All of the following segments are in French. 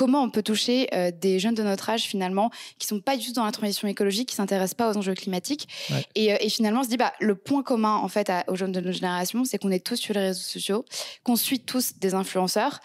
comment on peut toucher des jeunes de notre âge finalement qui sont pas du tout dans la transition écologique, qui s'intéressent pas aux enjeux climatiques. Et, finalement, on se dit, bah, le point commun en fait aux jeunes de notre génération, c'est qu'on est tous sur les réseaux sociaux, qu'on suit tous des influenceurs.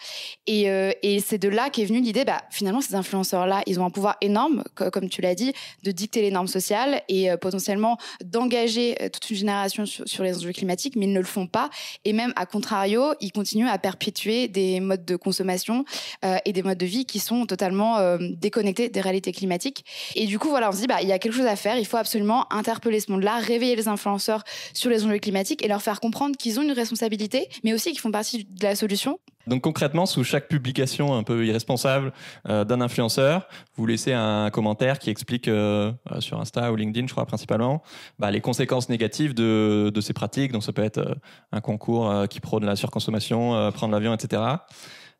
Et, et c'est de là qu'est venue l'idée, bah, finalement, ces influenceurs-là, ils ont un pouvoir énorme, comme tu l'as dit, de dicter les normes sociales et potentiellement d'engager toute une génération sur, les enjeux climatiques, mais ils ne le font pas. Et même à contrario, ils continuent à perpétuer des modes de consommation euh, et des modes de vie qui sont totalement euh, déconnectés des réalités climatiques. Et du coup, voilà, on se dit, bah, il y a quelque chose à faire. Il faut absolument interpeller ce monde-là, réveiller les influenceurs sur les enjeux climatiques et leur faire comprendre qu'ils ont une responsabilité, mais aussi qu'ils font partie de la solution. Donc concrètement, sous chaque publication un peu irresponsable euh, d'un influenceur, vous laissez un commentaire qui explique euh, sur Insta ou LinkedIn, je crois principalement, bah, les conséquences négatives de, ces pratiques. Donc ça peut être un concours qui prône la surconsommation, prendre l'avion, etc.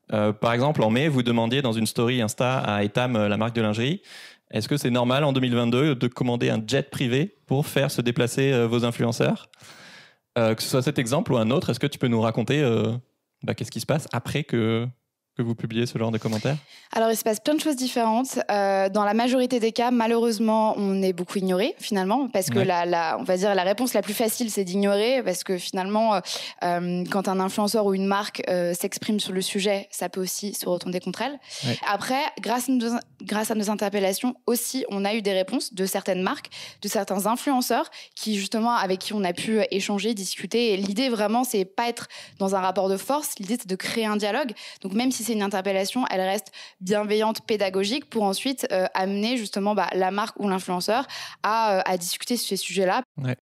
par exemple, en mai, vous demandiez dans une story Insta à Etam, la marque de lingerie, est-ce que c'est normal en 2022 de commander un jet privé pour faire se déplacer vos influenceurs? Que ce soit cet exemple ou un autre, est-ce que tu peux nous raconter bah, qu'est-ce qui se passe après que que vous publiez ce genre de commentaires Alors, il se passe plein de choses différentes. Euh, dans la majorité des cas, malheureusement, on est beaucoup ignoré finalement, parce que la, la, on va dire la réponse la plus facile, c'est d'ignorer, parce que finalement, euh, euh quand un influenceur ou une marque euh, s'exprime sur le sujet, ça peut aussi se retourner contre elle. Après, grâce à, nos, grâce à nos interpellations aussi, on a eu des réponses de certaines marques, de certains influenceurs, qui justement avec qui on a pu échanger, discuter. L'idée vraiment, c'est pas être dans un rapport de force. L'idée, c'est de créer un dialogue. Donc même si c'est une interpellation, elle reste bienveillante, pédagogique pour ensuite euh, amener justement bah, la marque ou l'influenceur à, euh, à, discuter sur ces sujets-là.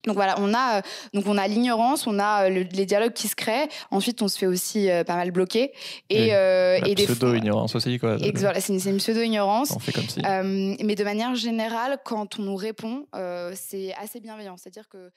Donc voilà, on a euh, donc on a l'ignorance, on a les dialogues qui se créent. Ensuite, on se fait aussi pas mal bloquer et, et des pseudo ignorance aussi quoi. c'est une, pseudo ignorance. On fait comme si. mais de manière générale, quand on nous répond, c'est assez bienveillant. C'est-à-dire que